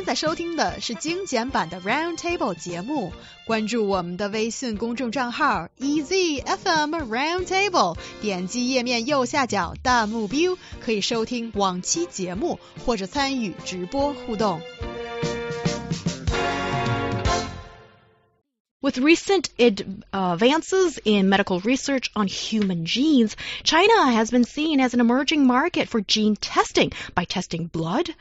现在收听的是精简版的 Roundtable 节目，关注我们的微信公众账号 EZFM Round Table，点击页面右下角弹幕 view，可以收听往期节目或者参与直播互动。With recent uh, advances in medical research on human genes, China has been seen as an emerging market for gene testing by testing blood,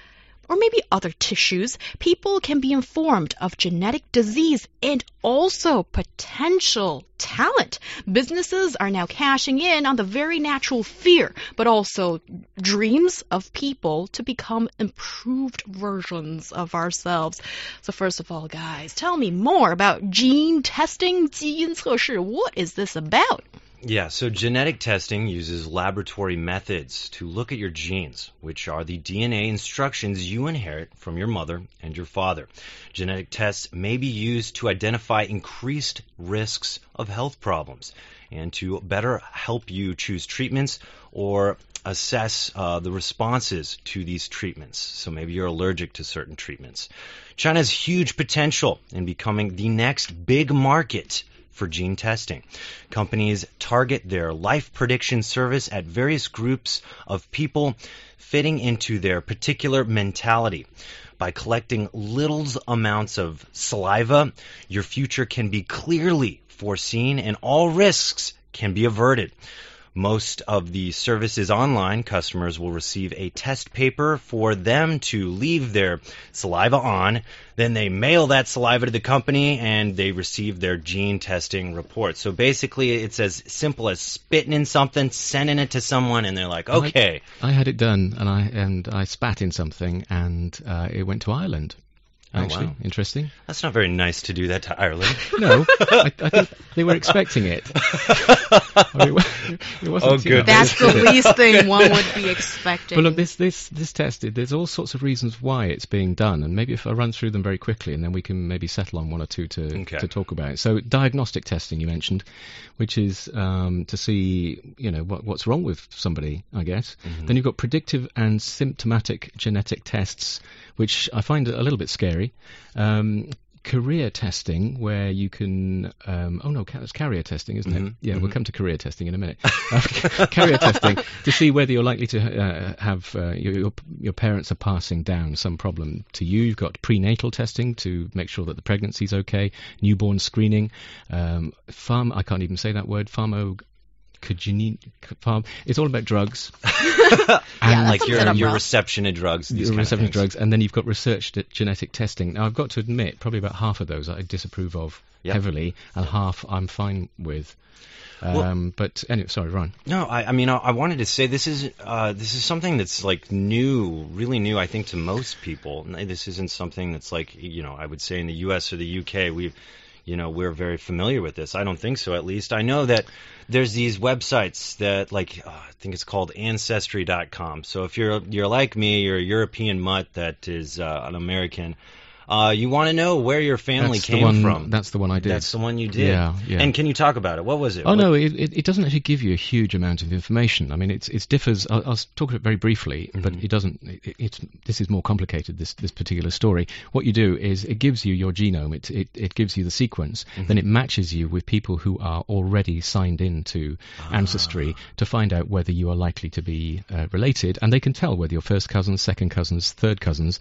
or maybe other tissues, people can be informed of genetic disease and also potential talent. Businesses are now cashing in on the very natural fear, but also dreams of people to become improved versions of ourselves. So first of all, guys, tell me more about gene testing, 基因测试. What is this about? Yeah, so genetic testing uses laboratory methods to look at your genes, which are the DNA instructions you inherit from your mother and your father. Genetic tests may be used to identify increased risks of health problems and to better help you choose treatments or assess uh, the responses to these treatments. So maybe you're allergic to certain treatments. China has huge potential in becoming the next big market for gene testing. Companies target their life prediction service at various groups of people fitting into their particular mentality. By collecting little amounts of saliva, your future can be clearly foreseen and all risks can be averted. Most of the services online, customers will receive a test paper for them to leave their saliva on. Then they mail that saliva to the company and they receive their gene testing report. So basically, it's as simple as spitting in something, sending it to someone, and they're like, okay. I, I had it done, and I and I spat in something, and uh, it went to Ireland. Actually, wow. interesting. That's not very nice to do that to Ireland. No, I, I think they were expecting it. I mean, it wasn't Oh, good. That's the least thing one would be expecting. But look, this this this test, there's all sorts of reasons why it's being done, and maybe if I run through them very quickly, and then we can maybe settle on one or two to Okay. to talk about. So, diagnostic testing you mentioned, which is um, to see you know what, what's wrong with somebody, I guess. Then you've got predictive and symptomatic genetic tests, which I find a little bit scary. Um, Career testing, where you can, um, oh no, it's carrier testing, isn't it? Mhm, Yeah, we'll mhm. come to career testing in a minute. Uh, carrier testing to see whether you're likely to uh, have uh, your, your your parents are passing down some problem to you. You've got prenatal testing to make sure that the pregnancy's okay, newborn screening, um, farm. I can't even say that word. Pharma. Could you need farm? It's all about drugs. And that like your your reception of drugs, these your of reception of drugs, and then you've got research d- genetic testing. Now, I've got to admit, probably about half of those I disapprove of Yep. heavily, and half I'm fine with. Well- Um, but anyway, sorry, Ron. No, I, I mean, I, I wanted to say this is uh, this is something that's like new, really new. I think to most people, this isn't something that's like you know, I would say in the U.S. or the UK, we, you know, we're very familiar with this. I don't think so. At least I know that there's these websites that like uh, I think it's called Ancestry.com. So if you're you're like me, you're a European mutt that is uh, an American. Uh, you want to know where your family that's came one, from. That's the one I did. That's the one you did. Yeah, yeah. And can you talk about it? What was it? Oh What- no, it, it, doesn't actually give you a huge amount of information. I mean, it's it differs. I'll, I'll talk about it very briefly, but Mhm. it doesn't. It, it's this is more complicated. This this particular story. What you do is it gives you your genome. It it, it gives you the sequence. Then it matches you with people who are already signed in to Ancestry to find out whether you are likely to be uh, related, and they can tell whether you're first cousins, second cousins, third cousins.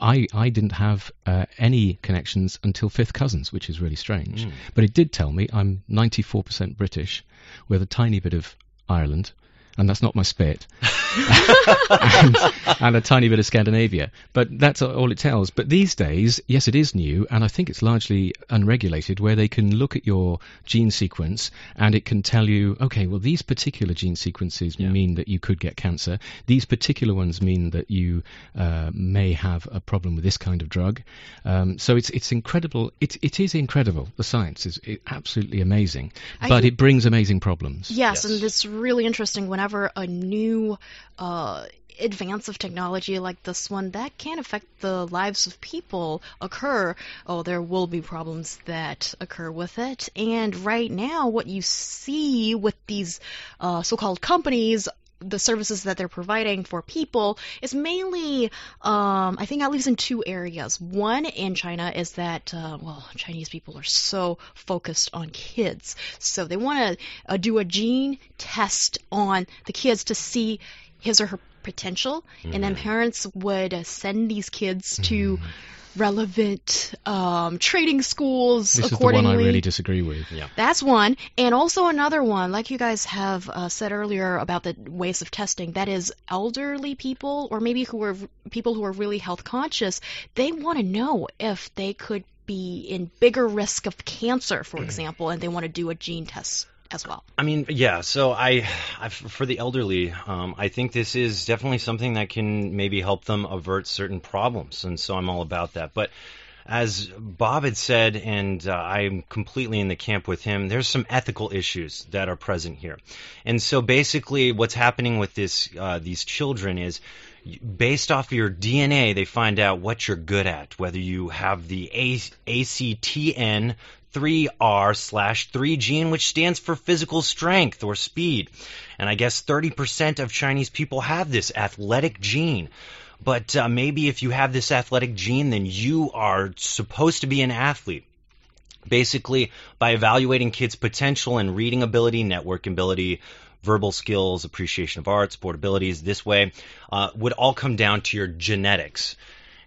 I, I didn't have uh, any connections until fifth cousins, which is really strange. But it did tell me I'm 94% British with a tiny bit of Ireland, and that's not my spit, and, and a tiny bit of Scandinavia. But that's all it tells. But these days, yes, it is new, and I think it's largely unregulated, where they can look at your gene sequence and it can tell you, okay, well, these particular gene sequences Yeah. mean that you could get cancer. These particular ones mean that you uh, may have a problem with this kind of drug. Um, so it's it's incredible. It it is incredible. The science is i absolutely amazing, I but think- it brings amazing problems. Yes, Yes. and it's really interesting whenever a new uh, advance of technology like this one that can affect the lives of people occur. Oh, there will be problems that occur with it. And right now, what you see with these uh, so-called companies the services that they're providing for people is mainly, um, I think, at least in two areas. One in China is that, uh, well, Chinese people are so focused on kids. So they want to uh, do a gene test on the kids to see his or her potential. Mm-hmm. And then parents would uh, send these kids to mm-hmm relevant um, trading schools this accordingly. Is the one I really disagree with. Yeah. That's one. And also another one, like you guys have uh, said earlier about the ways of testing, that is elderly people or maybe who are people who are really health conscious, they want to know if they could be in bigger risk of cancer, for example, and they want to do a gene test as well. I mean, yeah. So I, I for the elderly, um, I think this is definitely something that can maybe help them avert certain problems, and so I'm all about that. But as Bob had said, and uh, I'm completely in the camp with him, there's some ethical issues that are present here. And so basically, what's happening with this uh, these children is based off of your DNA, they find out what you're good at, whether you have the A- ACTN 3R slash 3 gene, which stands for physical strength or speed. And I guess 30% of Chinese people have this athletic gene. But uh, maybe if you have this athletic gene, then you are supposed to be an athlete. Basically, by evaluating kids' potential and reading ability, network ability, verbal skills, appreciation of art, sport abilities, this way, uh, would all come down to your genetics.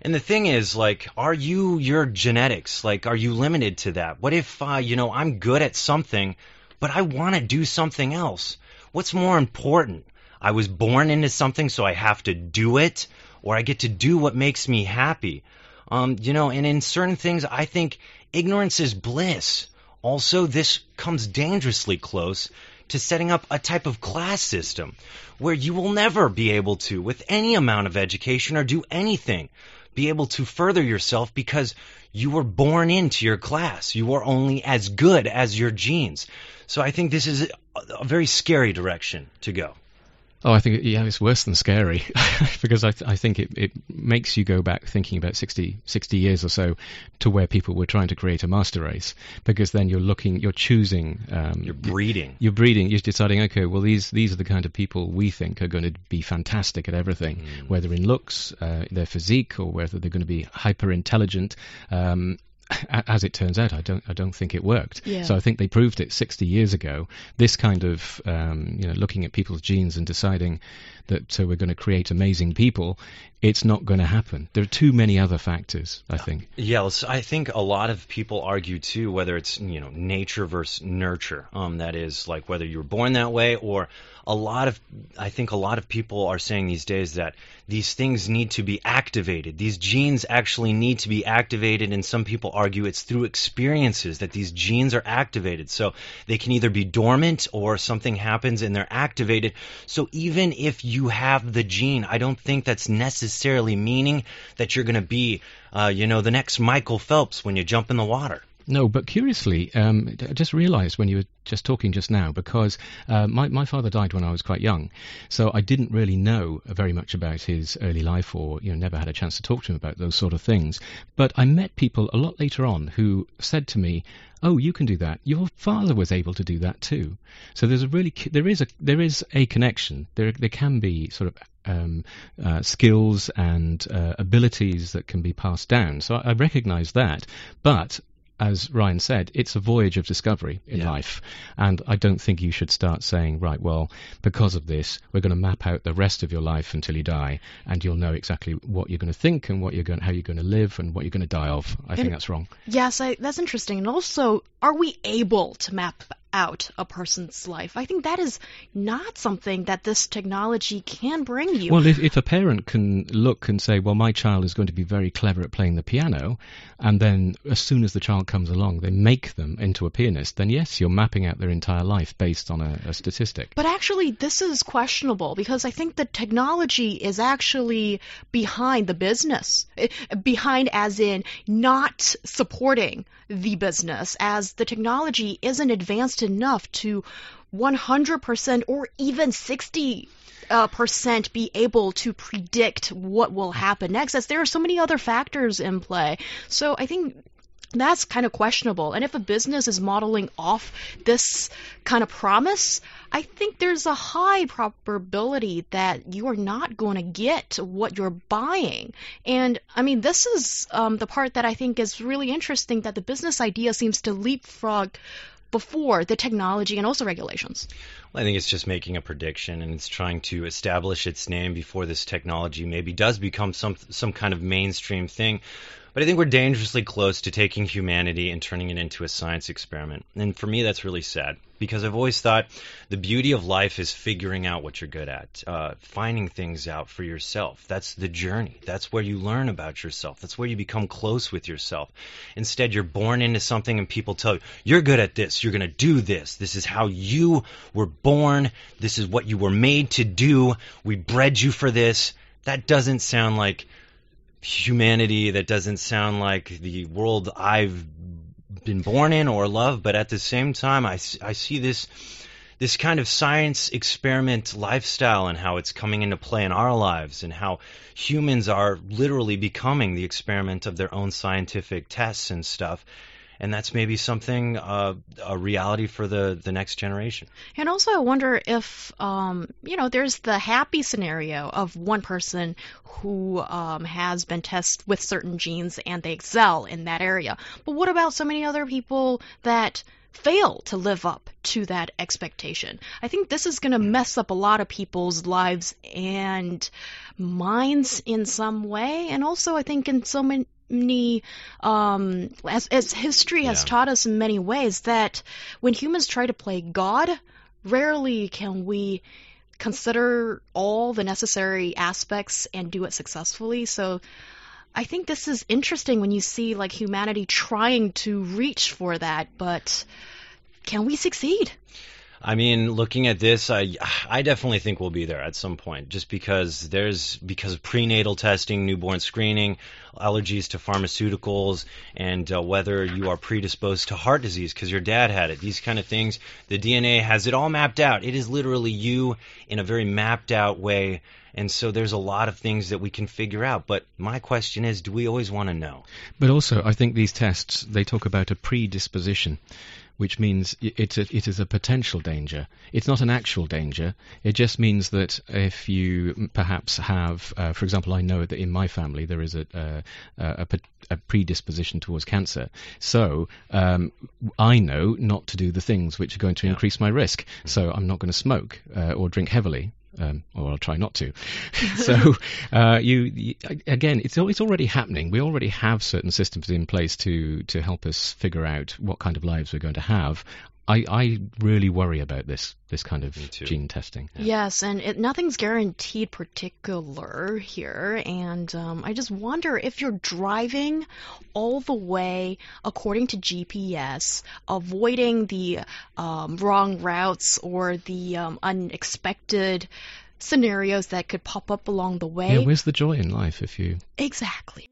And the thing is, like, are you your genetics? Like, are you limited to that? What if, uh, you know, I'm good at something, but I want to do something else? What's more important? I was born into something, so I have to do it, or I get to do what makes me happy. Um, you know, and in certain things, I think ignorance is bliss. Also, this comes dangerously close to setting up a type of class system where you will never be able to, with any amount of education or do anything, be able to further yourself because you were born into your class. You are only as good as your genes. So I think this is a very scary direction to go. Oh, I think yeah, it's worse than scary because I, th- I think it, it makes you go back thinking about 60, 60 years or so to where people were trying to create a master race because then you're looking, you're choosing, um, you're breeding, you're breeding, you're deciding, okay, well these these are the kind of people we think are going to be fantastic at everything, mm. whether in looks, uh, their physique, or whether they're going to be hyper intelligent. Um, as it turns out, I don't I don't think it worked. Yeah. So I think they proved it 60 years ago. This kind of um, you know looking at people's genes and deciding that uh, we're going to create amazing people, it's not going to happen. There are too many other factors. I think. Yeah, I think a lot of people argue too whether it's you know nature versus nurture. Um, that is like whether you were born that way or a lot of I think a lot of people are saying these days that these things need to be activated. These genes actually need to be activated, and some people argue it's through experiences that these genes are activated. So they can either be dormant or something happens and they're activated. So even if you have the gene, I don't think that's necessarily meaning that you're going to be, uh, you know, the next Michael Phelps when you jump in the water. No, but curiously, um, I just realised when you were just talking just now, because uh, my, my father died when I was quite young, so I didn't really know very much about his early life, or you know, never had a chance to talk to him about those sort of things. But I met people a lot later on who said to me, "Oh, you can do that. Your father was able to do that too." So there's a really there is a there is a connection. There there can be sort of um, uh, skills and uh, abilities that can be passed down. So I, I recognise that, but as Ryan said, it's a voyage of discovery in yeah. life. And I don't think you should start saying, right, well, because of this, we're going to map out the rest of your life until you die, and you'll know exactly what you're going to think and what you're going, how you're going to live, and what you're going to die of. I and think that's wrong. Yes, I, that's interesting. And also, are we able to map out a person's life. I think that is not something that this technology can bring you. Well, if, if a parent can look and say, well, my child is going to be very clever at playing the piano, and then as soon as the child comes along, they make them into a pianist, then yes, you're mapping out their entire life based on a, a statistic. But actually, this is questionable because I think the technology is actually behind the business, eh, behind as in not supporting the business, as the technology isn't advanced enough to 100% or even 60 uh, percent be able to predict what will happen next as there are so many other factors in play so i think that's kind of questionable. And if a business is modeling off this kind of promise, I think there's a high probability that you are not going to get what you're buying. And I mean, this is um, the part that I think is really interesting that the business idea seems to leapfrog before the technology and also regulations. I think it's just making a prediction and it's trying to establish its name before this technology maybe does become some some kind of mainstream thing. But I think we're dangerously close to taking humanity and turning it into a science experiment. And for me, that's really sad because I've always thought the beauty of life is figuring out what you're good at, uh, finding things out for yourself. That's the journey. That's where you learn about yourself. That's where you become close with yourself. Instead, you're born into something and people tell you, you're good at this. You're going to do this. This is how you were born. This is what you were made to do. We bred you for this. That doesn't sound like humanity that doesn't sound like the world I've been born in or love, but at the same time, I, I see this this kind of science experiment lifestyle and how it's coming into play in our lives and how humans are literally becoming the experiment of their own scientific tests and stuff and that's maybe something uh, a reality for the the next generation. And also, I wonder if um, you know, there's the happy scenario of one person who um, has been tested with certain genes and they excel in that area. But what about so many other people that fail to live up to that expectation. I think this is going to mess up a lot of people's lives and minds in some way. And also, I think in so many, many um, as, as history has yeah. taught us in many ways that when humans try to play God, rarely can we consider all the necessary aspects and do it successfully. So I think this is interesting when you see like humanity trying to reach for that, but can we succeed? I mean, looking at this, I I definitely think we'll be there at some point, just because there's because of prenatal testing, newborn screening, allergies to pharmaceuticals, and uh, whether you are predisposed to heart disease because your dad had it. These kind of things, the DNA has it all mapped out. It is literally you in a very mapped out way. And so there's a lot of things that we can figure out. But my question is, do we always want to know? But also, I think these tests, they talk about a predisposition which means it's a, it is a potential danger. It's not an actual danger. It just means that if you perhaps have, uh, for example, I know that in my family there is a, a, a, a predisposition towards cancer. So um, I know not to do the things which are going to yeah. increase my risk. So I'm not going to smoke uh, or drink heavily um, or I'll try not to. so uh, you, you, again, it's it's already happening. We already have certain systems in place to to help us figure out what kind of lives we're going to have. I, I really worry about this this kind of gene testing. Yes, and it, nothing's guaranteed particular here, and um, I just wonder if you're driving all the way according to GPS, avoiding the um, wrong routes or the um, unexpected scenarios that could pop up along the way. Yeah, where's the joy in life if you exactly?